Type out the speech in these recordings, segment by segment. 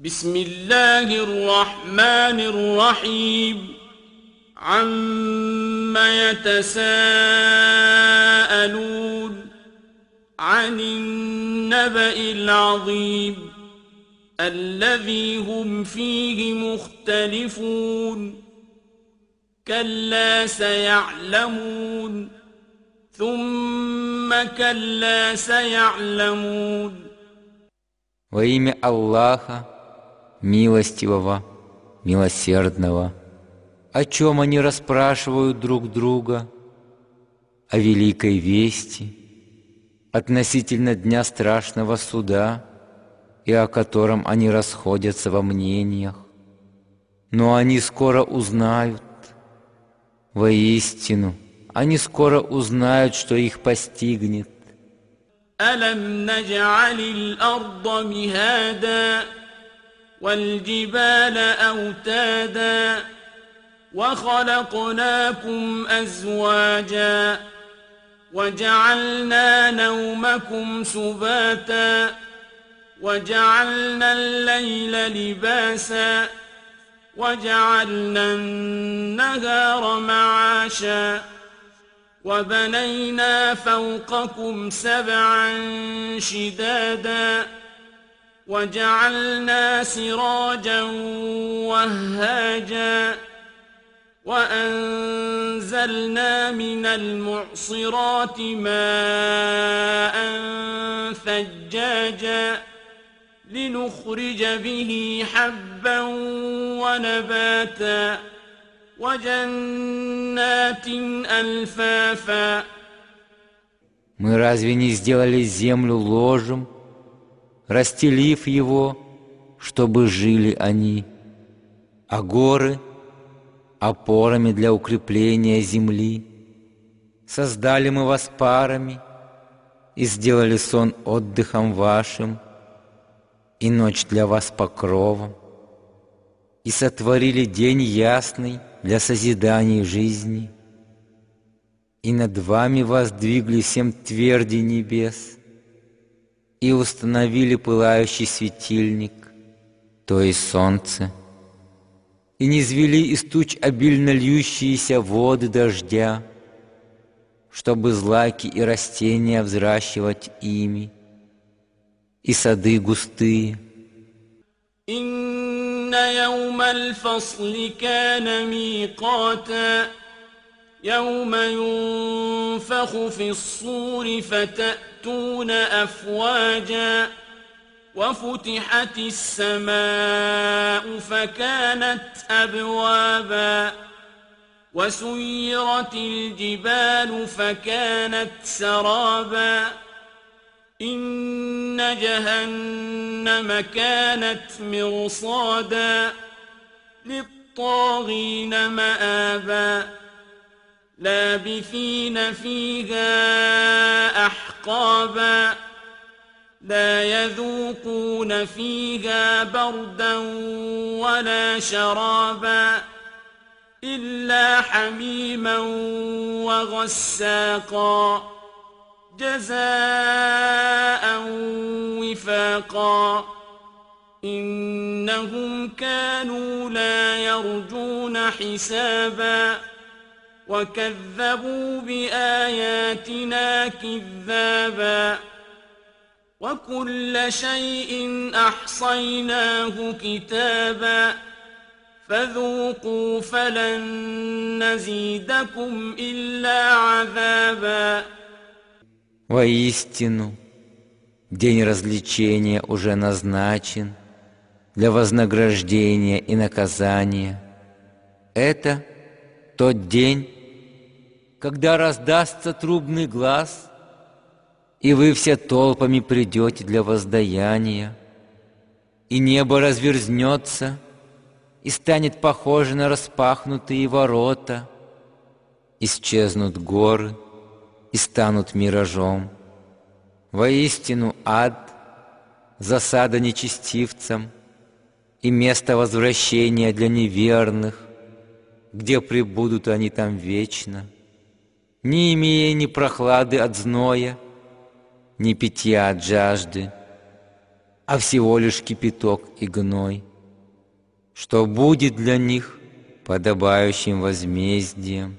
بسم الله الرحمن الرحيم عم يتساءلون عن النبأ العظيم الذي هم فيه مختلفون كلا سيعلمون ثم كلا سيعلمون Во имя Аллаха, милостивого, милосердного, о чем они расспрашивают друг друга, о великой вести, относительно дня страшного суда и о котором они расходятся во мнениях. Но они скоро узнают, воистину, они скоро узнают, что их постигнет. ألم نجعل الأرض مهادا والجبال أوتادا وخلقناكم أزواجا وجعلنا نومكم سباتا وجعلنا الليل لباسا وجعلنا النهار معاشا وبنينا فوقكم سبعا شدادا وجعلنا سراجا وهاجا وأنزلنا من المعصرات ماء ثجاجا لنخرج به حبا ونباتا وجنات ألفافا Мы разве не сделали землю ложем, расстелив его, чтобы жили они, а горы — опорами для укрепления земли? Создали мы вас парами и сделали сон отдыхом вашим, и ночь для вас покровом, и сотворили день ясный для созидания жизни — и над вами воздвигли семь тверди небес, и установили пылающий светильник, то есть солнце, и низвели из туч обильно льющиеся воды дождя, чтобы злаки и растения взращивать ими, и сады густые. إن يوم الفصل كان ميقاتا يوم ينفخ في الصور فتأتون أفواجا وفتحت السماء فكانت أبوابا وسيرت الجبال فكانت سرابا إن جهنم كانت مرصادا للطاغين مآبا لابثين فيها أحقابا لا يذوقون فيها بردا ولا شرابا إلا حميما وغساقا جزاء وفاقا. إنهم كانوا لا يرجون حسابا. وكذبوا بآياتنا كذابا وكل شيء أحصيناه كتابا فذوقوا فلن نزيدكم إلا عذابا Воистину, день развлечения уже назначен для вознаграждения и наказания. Это тот день, когда раздастся трубный глаз, и вы все толпами придете для воздаяния, и небо разверзнется и станет похоже на распахнутые ворота, исчезнут горы и станут миражом. Воистину ад — засада нечестивцам и место возвращения для неверных, где пребудут они там вечно, не имея ни прохлады от зноя, ни питья от жажды. а всего лишь кипяток и гной, что будет для них подобающим возмездием.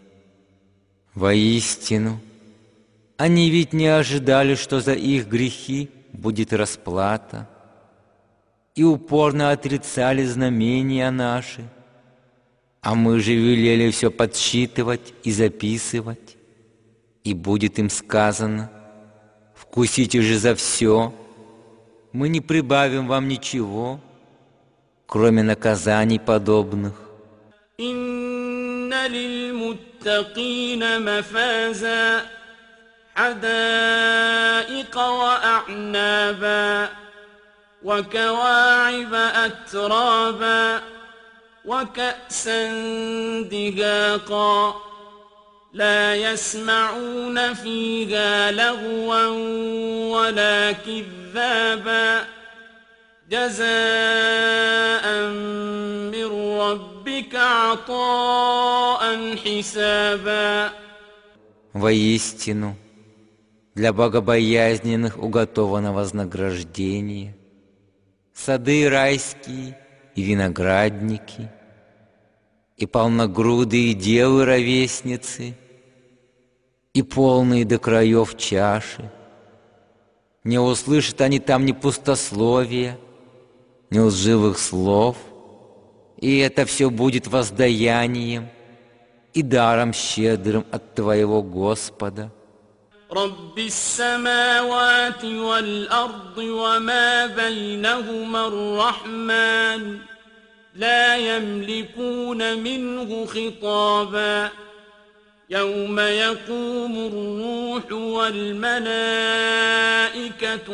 Воистину, они ведь не ожидали, что за их грехи будет расплата, и упорно отрицали знамения наши, а мы же велели все подсчитывать и записывать, и будет им сказано, вкусите же за все, мы не прибавим вам ничего, кроме наказаний подобных. إن للمتقين مفازا حدائق وأعنابا وكواعب أترابا وكأسا دهاقا لا يسمعون فيها لغوا ولا كذابا جزاء من ربك عطاء حسابا Воистину, для богобоязненных уготовано вознаграждение, сады райские и виноградники, и полногрудые девы-ровесницы, и полные до краев чаши. Не услышат они там ни пустословия, ни лживых слов, и это все будет воздаянием и даром щедрым от Твоего Господа. رب السماوات والأرض وما بينهما الرحمن لا يملكون منه خطابا يوم يقوم الروح والملائكة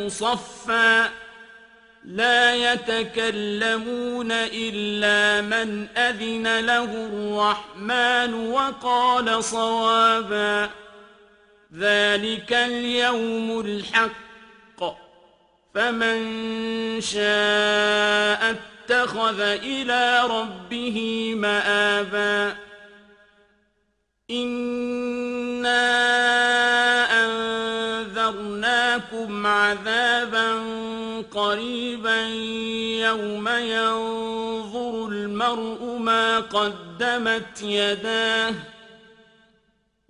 صفا لا يتكلمون إلا من أذن له الرحمن وقال صوابا ذلك اليوم الحق فمن شاء اتخذ إلى ربه مآبا إنا أنذرناكم عذابا قريبا يوم ينظر المرء ما قدمت يداه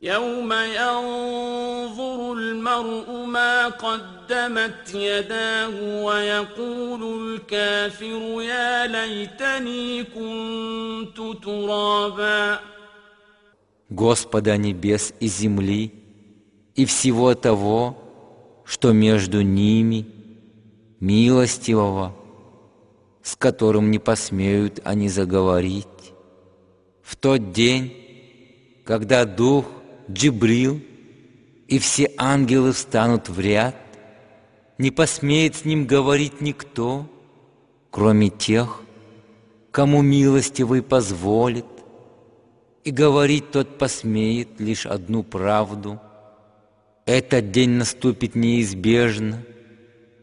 يوم ينظر المرء ما قدمت يداه ويقول الكافر يا ليتني كنت ترابا Господа небес и земли и всего того, что между ними, милостивого, с которым не посмеют они заговорить. В тот день, когда Дух Джибрил и все ангелы встанут в ряд, не посмеет с ним говорить никто, кроме тех, кому милостивый позволит, и говорить тот посмеет лишь одну правду. Этот день наступит неизбежно,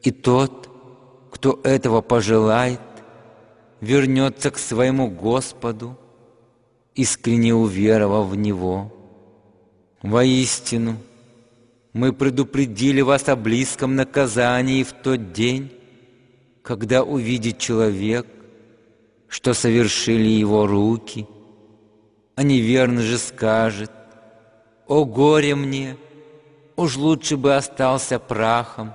и тот, кто этого пожелает, вернется к своему Господу, искренне уверовав в Него. Воистину, мы предупредили вас о близком наказании в тот день, когда увидит человек, что совершили его руки – а неверно же скажет, «О горе мне, уж лучше бы остался прахом,